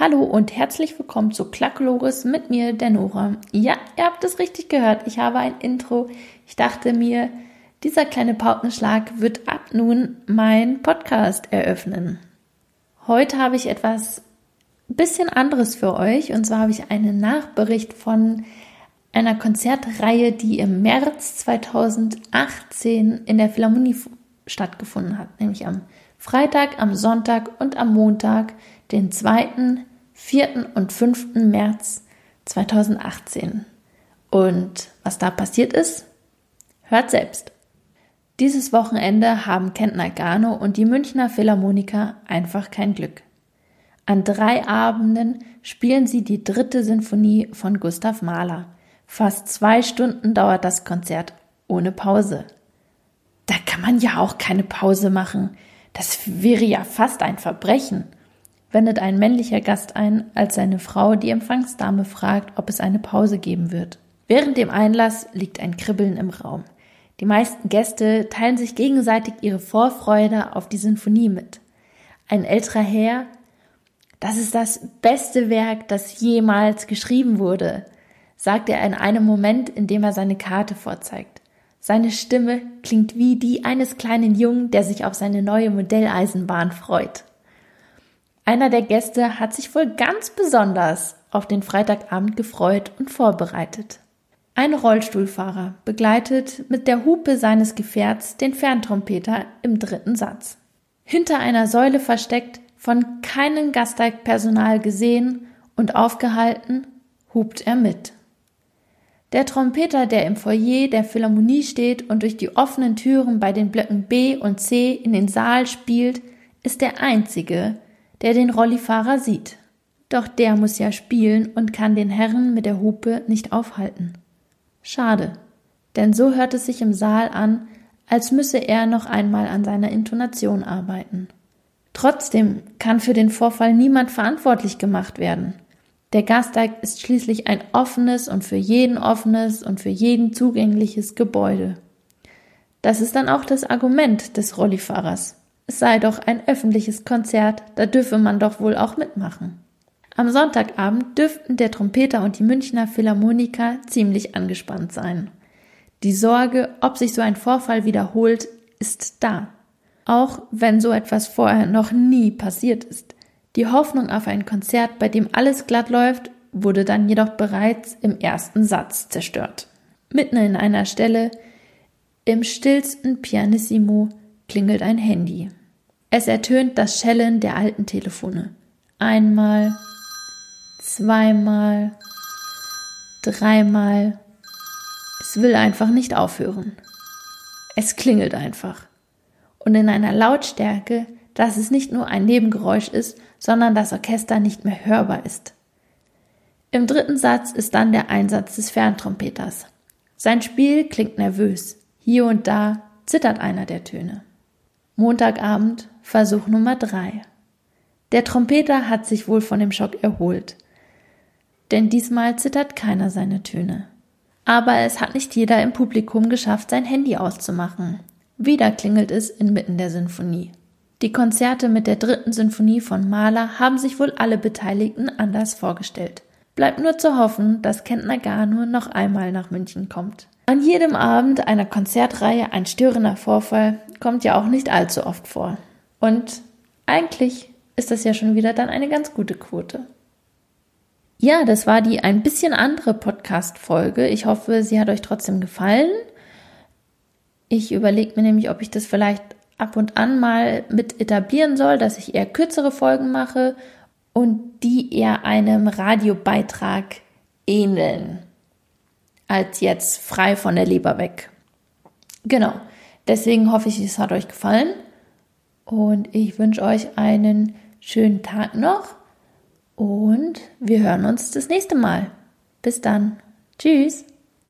Hallo und herzlich willkommen zu Klacklores mit mir, der Nora. Ja, ihr habt es richtig gehört. Ich habe ein Intro. Ich dachte mir, dieser kleine Paukenschlag wird ab nun mein Podcast eröffnen. Heute habe ich etwas bisschen anderes für euch und zwar habe ich einen Nachbericht von einer Konzertreihe, die im März 2018 in der Philharmonie stattgefunden hat, nämlich am Freitag, am Sonntag und am Montag, den 2., 4. und 5. März 2018. Und was da passiert ist, hört selbst. Dieses Wochenende haben Kentner Gano und die Münchner Philharmoniker einfach kein Glück. An drei Abenden spielen sie die dritte Sinfonie von Gustav Mahler. Fast zwei Stunden dauert das Konzert ohne Pause. Da kann man ja auch keine Pause machen. Das wäre ja fast ein Verbrechen wendet ein männlicher Gast ein, als seine Frau die Empfangsdame fragt, ob es eine Pause geben wird. Während dem Einlass liegt ein Kribbeln im Raum. Die meisten Gäste teilen sich gegenseitig ihre Vorfreude auf die Sinfonie mit. Ein älterer Herr, das ist das beste Werk, das jemals geschrieben wurde, sagt er in einem Moment, in dem er seine Karte vorzeigt. Seine Stimme klingt wie die eines kleinen Jungen, der sich auf seine neue Modelleisenbahn freut. Einer der Gäste hat sich wohl ganz besonders auf den Freitagabend gefreut und vorbereitet. Ein Rollstuhlfahrer begleitet mit der Hupe seines Gefährts den Ferntrompeter im dritten Satz. Hinter einer Säule versteckt, von keinem Gasteigpersonal gesehen und aufgehalten, hupt er mit. Der Trompeter, der im Foyer der Philharmonie steht und durch die offenen Türen bei den Blöcken B und C in den Saal spielt, ist der einzige, der den Rollifahrer sieht. Doch der muss ja spielen und kann den Herren mit der Hupe nicht aufhalten. Schade, denn so hört es sich im Saal an, als müsse er noch einmal an seiner Intonation arbeiten. Trotzdem kann für den Vorfall niemand verantwortlich gemacht werden. Der Gasteig ist schließlich ein offenes und für jeden offenes und für jeden zugängliches Gebäude. Das ist dann auch das Argument des Rollifahrers. Es sei doch ein öffentliches Konzert, da dürfe man doch wohl auch mitmachen. Am Sonntagabend dürften der Trompeter und die Münchner Philharmoniker ziemlich angespannt sein. Die Sorge, ob sich so ein Vorfall wiederholt, ist da. Auch wenn so etwas vorher noch nie passiert ist. Die Hoffnung auf ein Konzert, bei dem alles glatt läuft, wurde dann jedoch bereits im ersten Satz zerstört. Mitten in einer Stelle, im stillsten Pianissimo, klingelt ein Handy. Es ertönt das Schellen der alten Telefone. Einmal, zweimal, dreimal. Es will einfach nicht aufhören. Es klingelt einfach. Und in einer Lautstärke, dass es nicht nur ein Nebengeräusch ist, sondern das Orchester nicht mehr hörbar ist. Im dritten Satz ist dann der Einsatz des Ferntrompeters. Sein Spiel klingt nervös. Hier und da zittert einer der Töne. Montagabend, Versuch Nummer drei. Der Trompeter hat sich wohl von dem Schock erholt. Denn diesmal zittert keiner seine Töne. Aber es hat nicht jeder im Publikum geschafft, sein Handy auszumachen. Wieder klingelt es inmitten der Sinfonie. Die Konzerte mit der dritten Sinfonie von Mahler haben sich wohl alle Beteiligten anders vorgestellt. Bleibt nur zu hoffen, dass Kentner Garno noch einmal nach München kommt. An jedem Abend einer Konzertreihe ein störender Vorfall kommt ja auch nicht allzu oft vor. Und eigentlich ist das ja schon wieder dann eine ganz gute Quote. Ja, das war die ein bisschen andere Podcast-Folge. Ich hoffe, sie hat euch trotzdem gefallen. Ich überlege mir nämlich, ob ich das vielleicht ab und an mal mit etablieren soll, dass ich eher kürzere Folgen mache und die eher einem Radiobeitrag ähneln als jetzt frei von der Leber weg. Genau. Deswegen hoffe ich, es hat euch gefallen und ich wünsche euch einen schönen Tag noch und wir hören uns das nächste Mal. Bis dann. Tschüss.